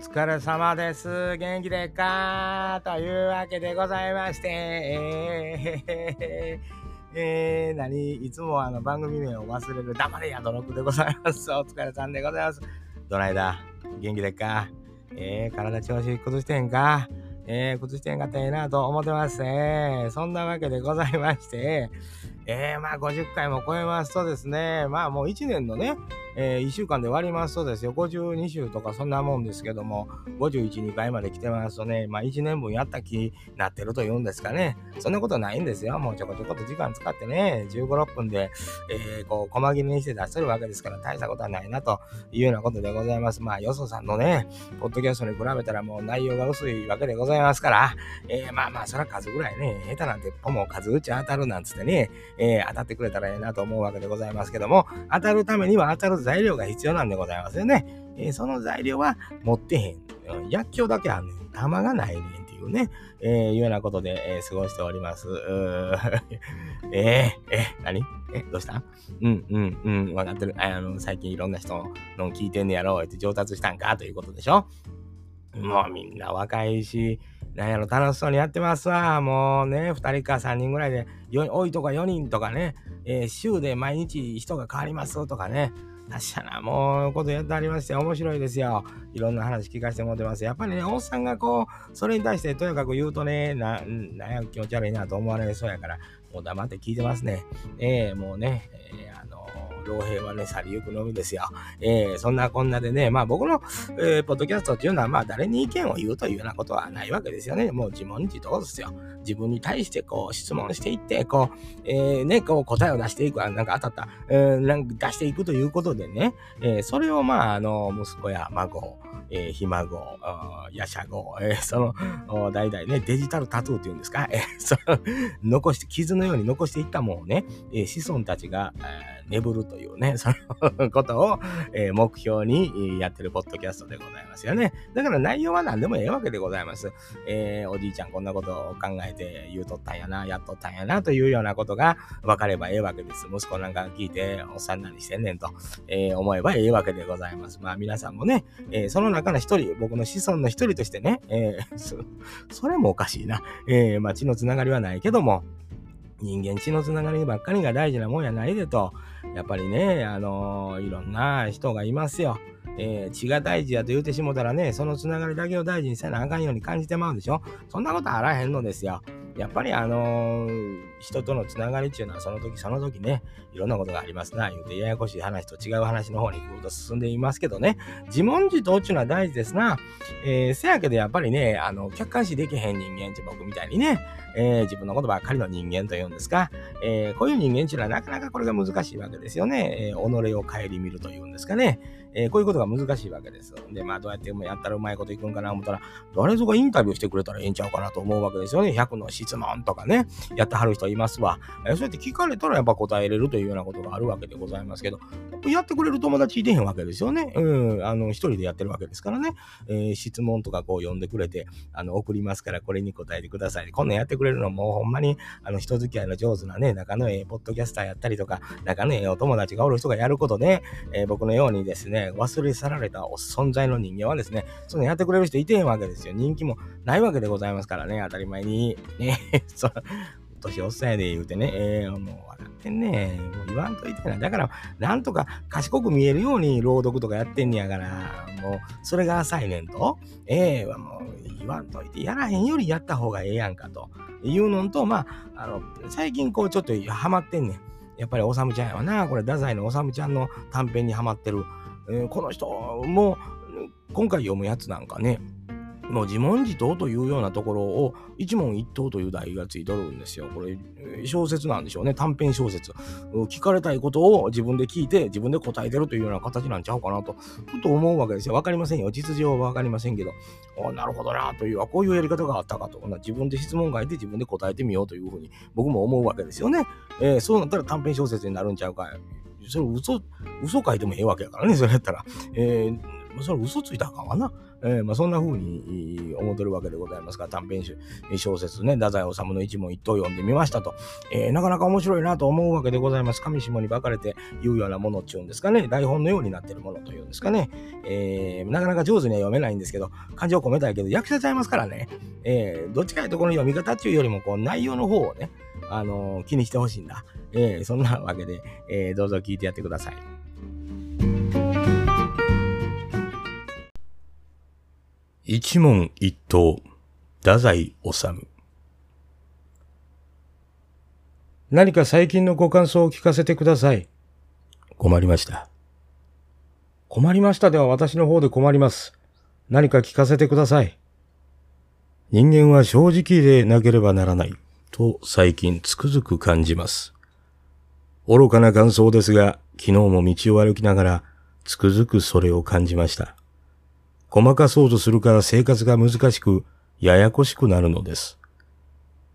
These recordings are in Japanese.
疲れ様です。元気でっかというわけでございまして、えー、えー、何？いつもあの番組名を忘れる黙れやどろくでございます。お疲れさんでございます。どないだ元気でっか？えー、体調子崩してんか？えー、崩してんかったらええなと思ってますね。そんなわけでございまして、えー、まあ50回も超えますとですね、まあもう1年のね、えー、1週間で割りますとですよ、52週とかそんなもんですけども、51、2回まで来てますとね、まあ1年分やった気になってるというんですかね。そんなことないんですよ。もうちょこちょこと時間使ってね、15、6分で、えー、こう、細切れにして出してるわけですから、大したことはないなというようなことでございます。まあ、よそさんのね、ポッドキャストに比べたらもう内容が薄いわけでございますから、えー、まあまあ、そら数ぐらいね、下手なんてポも数打ち当たるなんつってね、えー、当たってくれたらええなと思うわけでございますけども、当たるためには当たる材料が必要なんでございますよね。えー、その材料は持ってへん。薬莢だけあんねん。玉がないねんっていうね、えー、いうようなことで、えー、過ごしております。えー、えー、何？え、どうした？うん、うん、うん、わかってる。あの、最近いろんな人の聞いてんねやろうって上達したんか？ということでしょ？もうみんな若いし、なんやろ、楽しそうにやってますわ。もうね、2人か3人ぐらいで、多いとか4人とかね、えー、週で毎日人が変わりますとかね、確かな、もう、ことやってありまして、面白いですよ。いろんな話聞かせてもらってます。やっぱりね、おっさんがこう、それに対してとにかく言うとね、な、なんや、気持ち悪いなと思われそうやから、もう黙って聞いてますね。えー、もうね、えー、老兵はね、去りゆくのみですよ。えー、そんなこんなでね、まあ僕の、えー、ポッドキャストっていうのは、まあ誰に意見を言うというようなことはないわけですよね。もう自問自答ですよ。自分に対してこう質問していって、こう、えー、ね、こう答えを出していく、なんか当たった、えー、なんか出していくということでね、えー、それをまあ、あの、息子や孫、えー、ひ孫、やしゃご、えー、その、代々ね、デジタルタトゥーっていうんですか、えー、その、残して、傷のように残していったものをね、えー、子孫たちが、えー、眠るというね、そのことを、え、目標にやってるポッドキャストでございますよね。だから内容は何でもええわけでございます。えー、おじいちゃんこんなことを考えて言うとったんやな、やっとったんやな、というようなことが分かればええわけです。息子なんか聞いて、おっさん何してんねんと、えー、思えばええわけでございます。まあ皆さんもね、えー、その中の一人、僕の子孫の一人としてね、え、それもおかしいな。えー、まあ血のつながりはないけども、人間血のつながりばっかりが大事なもんやないでと、やっぱりね、あのー、いろんな人がいますよ。えー、血が大事やと言うてしもたらね、そのつながりだけを大事にせなあかんように感じてまうでしょそんなことあらへんのですよ。やっぱりあのー、人とのつながりっていうのはその時その時ね、いろんなことがありますな、言うてややこしい話と違う話の方にぐっと進んでいますけどね、自問自答っていうのは大事ですな。えー、せやけどやっぱりね、あの、客観視できへん人間って僕みたいにね、えー、自分のことばっかりの人間というんですか、え、こういう人間っていうのはなかなかこれが難しいわけですよね。え、己を顧みるというんですかね。えー、こういうことが難しいわけです。で、まあ、どうやってやったらうまいこといくんかな思ったら、誰ぞがインタビューしてくれたらええんちゃうかなと思うわけですよね。100の質問とかね、やってはる人いますわ。えー、そうやって聞かれたらやっぱ答えれるというようなことがあるわけでございますけど、やってくれる友達いてへんわけですよね。うん、あの、一人でやってるわけですからね。えー、質問とかこう読んでくれて、あの、送りますからこれに答えてください。こんなんやってくれるのもうほんまに、あの、人付き合いの上手なね、仲のええポッドキャスターやったりとか、仲のええお友達がおる人がやることで、えー、僕のようにですね、忘れ去られた存在の人間はですね、そのやってくれる人いてへんわけですよ。人気もないわけでございますからね、当たり前に。ね、そ年おっさんやで言うてね、えー、もう笑ってんねもう言わんといてな。だから、なんとか賢く見えるように朗読とかやってんねやから、もう、それが浅いねんと、ええー、もう言わんといて、やらへんよりやった方がええやんかというのと、まあ、あの、最近こうちょっとハマってんねん。やっぱりおさむちゃんやわな。これ、太宰のおさむちゃんの短編にハマってる。えー、この人も、今回読むやつなんかね、もう自問自答というようなところを一問一答という題がついとるんですよ。これ小説なんでしょうね。短編小説。聞かれたいことを自分で聞いて自分で答えてるというような形なんちゃうかなと、ふと思うわけですよ。わかりませんよ。実情はわかりませんけど、あなるほどなという、こういうやり方があったかと。自分で質問書いて自分で答えてみようというふうに僕も思うわけですよね。えー、そうなったら短編小説になるんちゃうか。それ嘘、嘘書いてもええわけやからね、それやったら。えーそれ嘘ついたらあかんわな。えー、まあ、そんな風に思ってるわけでございますが、短編集小説ね、太宰治の一問一答読んでみましたと、えー、なかなか面白いなと思うわけでございます。上下に分かれて言うようなものっていうんですかね、台本のようになってるものというんですかね、えー、なかなか上手には読めないんですけど、感情込めたいけど、役者ちゃいますからね、えー、どっちかいうとこの読み方っていうよりも、こう、内容の方をね、あのー、気にしてほしいんだ。えー、そんなわけで、えー、どうぞ聞いてやってください。一問一答、太宰治。何か最近のご感想を聞かせてください。困りました。困りましたでは私の方で困ります。何か聞かせてください。人間は正直でなければならない、と最近つくづく感じます。愚かな感想ですが、昨日も道を歩きながら、つくづくそれを感じました。ごまかそうとするから生活が難しく、ややこしくなるのです。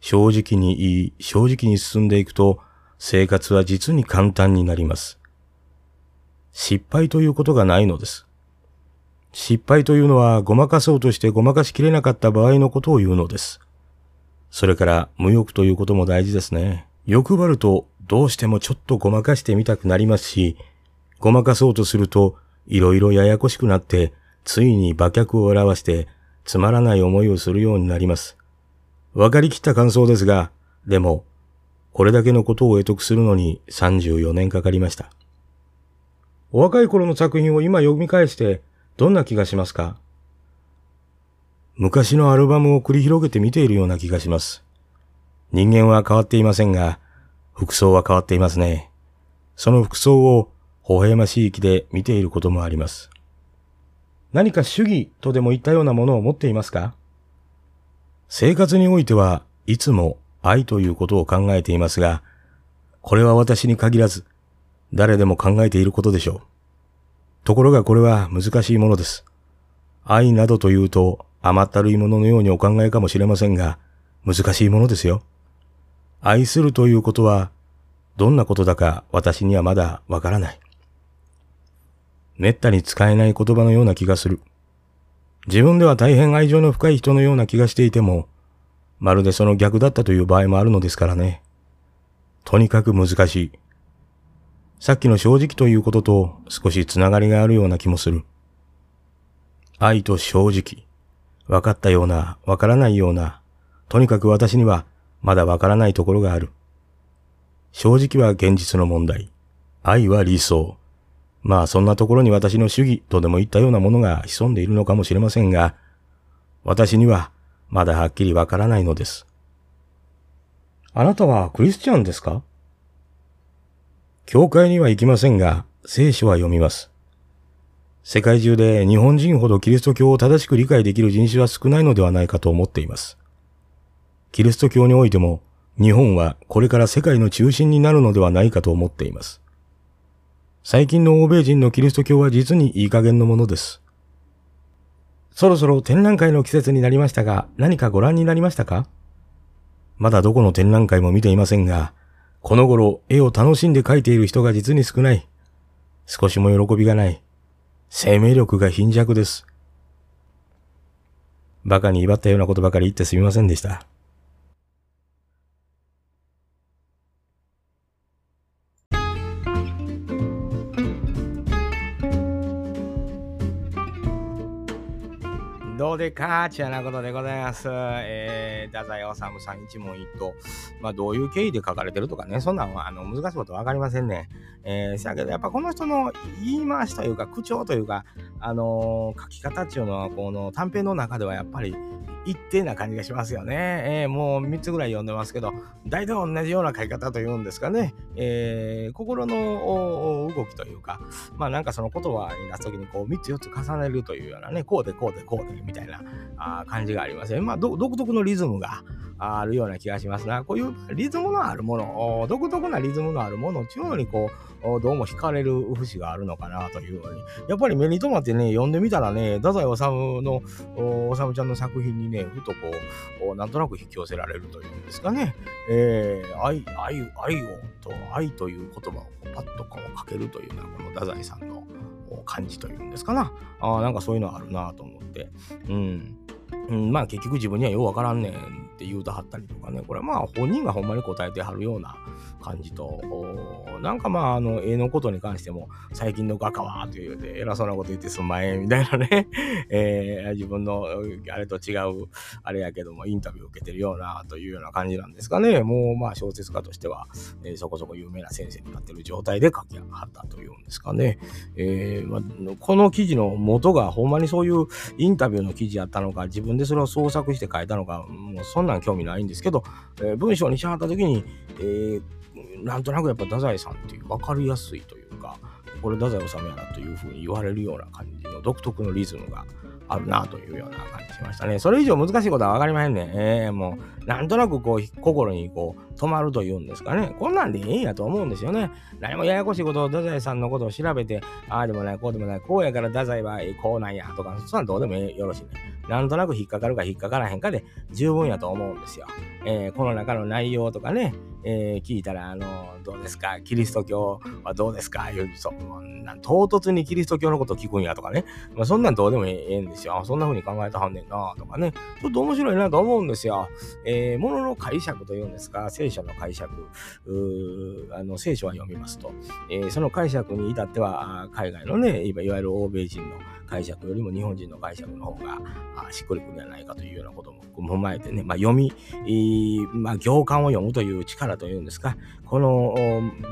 正直に言い、正直に進んでいくと、生活は実に簡単になります。失敗ということがないのです。失敗というのはごまかそうとしてごまかしきれなかった場合のことを言うのです。それから無欲ということも大事ですね。欲張るとどうしてもちょっとごまかしてみたくなりますし、ごまかそうとするといろいろややこしくなってついに馬脚を表してつまらない思いをするようになります。わかりきった感想ですが、でも、これだけのことを得得するのに34年かかりました。お若い頃の作品を今読み返してどんな気がしますか？昔のアルバムを繰り広げて見ているような気がします。人間は変わっていませんが、服装は変わっていますね。その服装を微笑ましい気で見ていることもあります。何か主義とでも言ったようなものを持っていますか？生活においてはいつも愛ということを考えていますが、これは私に限らず、誰でも考えていることでしょう。ところがこれは難しいものです。愛などというと甘ったるいもののようにお考えかもしれませんが、難しいものですよ。愛するということは、どんなことだか私にはまだわからない。めったに使えない言葉のような気がする。自分では大変愛情の深い人のような気がしていても、まるでその逆だったという場合もあるのですからね。とにかく難しい。さっきの正直ということと少しつながりがあるような気もする。愛と正直。分かったような、分からないような、とにかく私にはまだ分からないところがある。正直は現実の問題。愛は理想。まあそんなところに私の主義とでも言ったようなものが潜んでいるのかもしれませんが、私にはまだはっきりわからないのです。あなたはクリスチャンですか？教会には行きませんが、聖書は読みます。世界中で日本人ほどキリスト教を正しく理解できる人種は少ないのではないかと思っています。キリスト教においても、日本はこれから世界の中心になるのではないかと思っています。最近の欧米人のキリスト教は実にいい加減のものです。そろそろ展覧会の季節になりましたが、何かご覧になりましたか？まだどこの展覧会も見ていませんが、この頃絵を楽しんで描いている人が実に少ない。少しも喜びがない。生命力が貧弱です。馬鹿に威張ったようなことばかり言ってすみませんでした。でかちやなことでございます。えー、太宰治さん一問一答。まあ、どういう経緯で書かれてるとかね、そんなんはあの難しいこと分かりませんね。えー、せやけど、やっぱこの人の言い回しというか、口調というか、あのー、書き方っていうのは、この短編の中ではやっぱり一定な感じがしますよね。えー、もう3つぐらい読んでますけど、大体同じような書き方というんですかね。えー、心の動きというか、まあなんかその言葉に出すときにこう3つ4つ重ねるというようなね、こうでこうでこうでみたいなあ感じがありますね。まあ独特のリズムがあるような気がしますが、こういうリズムのあるもの、独特なリズムのあるものっていうのにこう、どうも惹かれる節があるのかなというように。やっぱり目に留まってね、読んでみたらね、太宰治の、治ちゃんの作品にね、ふとこう、なんとなく引き寄せられるというんですかね。えー、愛、愛、愛をと、愛という言葉をパッとこうかけるというのは、この太宰さんの感じというんですかな。あなんかそういうのあるなと思って。うん。うん、まあ結局自分にはようわからんねんって言うとはったりとかね、これまあ本人がほんまに答えてはるような感じと、なんかまああの絵のことに関しても最近の画家はというで偉そうなこと言ってすんまえみたいなね、えー、自分のあれと違うあれやけどもインタビューを受けてるようなというような感じなんですかね。もうまあ小説家としては、えー、そこそこ有名な先生になってる状態で書きはったというんですかね。えーまあ、この記事の元がほんまにそういうインタビューの記事やったのか、自分でそれを創作して書いたのか、もうそんなん興味ないんですけど、えー、文章にしはった時に、えー、なんとなくやっぱ太宰さんっていう分かりやすいというか、これ太宰治やなというふうに言われるような感じの独特のリズムがあるなというような感じしましたね。それ以上難しいことは分かりませんね。えー、もう、なんとなくこう、心にこう、止まるというんですかね。こんなんでいいんやと思うんですよね。何もややこしいことを太宰さんのことを調べて、ああでもない、こうでもない、こうやから太宰はこうなんやとか、そんなんどうでもよろしいね。なんとなく引っかかるか引っかからへんかで十分やと思うんですよ。えー、この中の内容とかね、えー、聞いたら、あの、どうですか、キリスト教はどうですか、いう、そなん唐突にキリスト教のこと聞くんやとかね、まあ、そんなんどうでもええんですよ。そんな風に考えたはんねんな、とかね、ちょっと面白いなと思うんですよ。ー、ものの解釈というんですか、聖書の解釈、あの聖書は読みますと、えー、その解釈に至っては、海外のね、いわゆる欧米人の解釈よりも日本人の解釈の方がしっくりくるんじゃないかというようなことも踏まえてね、まあ、読み、まあ、行間を読むという力というんですか、この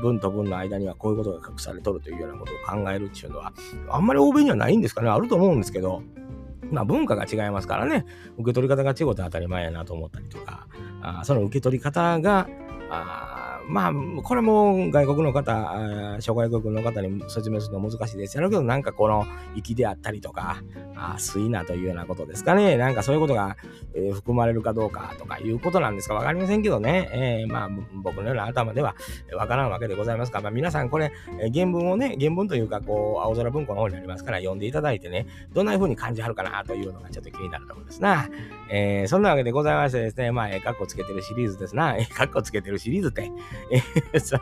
文と文の間にはこういうことが隠されとるというようなことを考えるっていうのは、あんまり欧米にはないんですかね、あると思うんですけど、まあ文化が違いますからね、受け取り方が違うと当たり前やなと思ったりとか、あその受け取り方が、あまあ、これも外国の方、諸外国の方に説明するの難しいですやろうけど、なんかこの息であったりとか、あ水なというようなことですかね。なんかそういうことが、えー、含まれるかどうかとかいうことなんですかわかりませんけどね。えー、まあ、僕のような頭ではわからんわけでございますが、まあ皆さんこれ、え原文をね、原文というか、こう、青空文庫の方にありますから読んでいただいてね、どんな風に感じはるかなというのがちょっと気になるところですな。えー、そんなわけでございましてですね、まあ、えー、カッコつけてるシリーズですな。えー、カッコつけてるシリーズって、えそ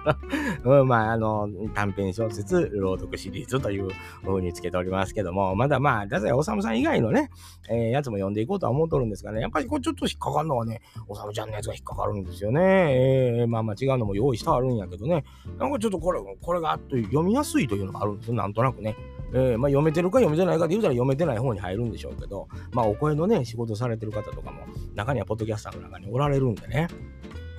の、まあ、あの、短編小説、朗読シリーズという風につけておりますけども、まだまあ、太宰治さむさん以外のね、えー、やつも読んでいこうとは思っとるんですがね、やっぱりこれちょっと引っかかるのはね、治ちゃんのやつが引っかかるんですよね。えー、まあまあ違うのも用意してあるんやけどね、なんかちょっとこれ、これがあっと読みやすいというのがあるんですよ、なんとなくね。えー、まあ、読めてるか読めてないかで言うたら読めてない方に入るんでしょうけど、まあ、お声のね、仕事されてる方とかも、中にはポッドキャスターの中におられるんでね。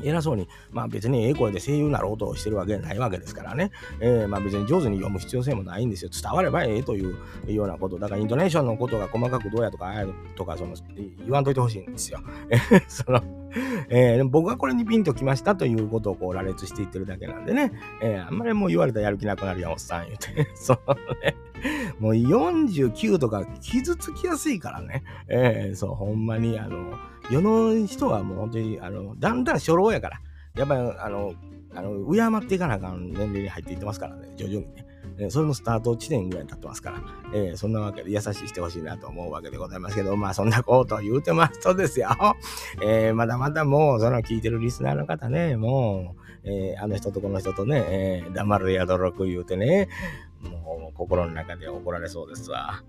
偉そうに、まあ別にええ声で声優になろうとしてるわけないわけですからね、えー、まあ別に上手に読む必要性もないんですよ。伝わればええというようなこと。だからイントネーションのことが細かくどうやとか、あやとか、その、言わんといてほしいんですよ。その、えー、僕はこれにピンときましたということをこう羅列していってるだけなんでね、えー、あんまりもう言われたらやる気なくなるやん、おっさん言うて。そうね。もう49とか傷つきやすいからね。えー、そう、ほんまに、あの、世の人はもう本当に、あの、だんだん初老やから、やっぱり、あの、あの、敬っていかなあかん年齢に入っていってますからね、徐々にね。えそれのスタート地点ぐらいに経ってますから、えー、そんなわけで優しいしてほしいなと思うわけでございますけど、まあそんなことを言うてますとですよ、えー、まだまだもうその聞いてるリスナーの方ね、もう、えー、あの人とこの人とね、え、黙るやどろく言うてね、もう心の中で怒られそうですわ。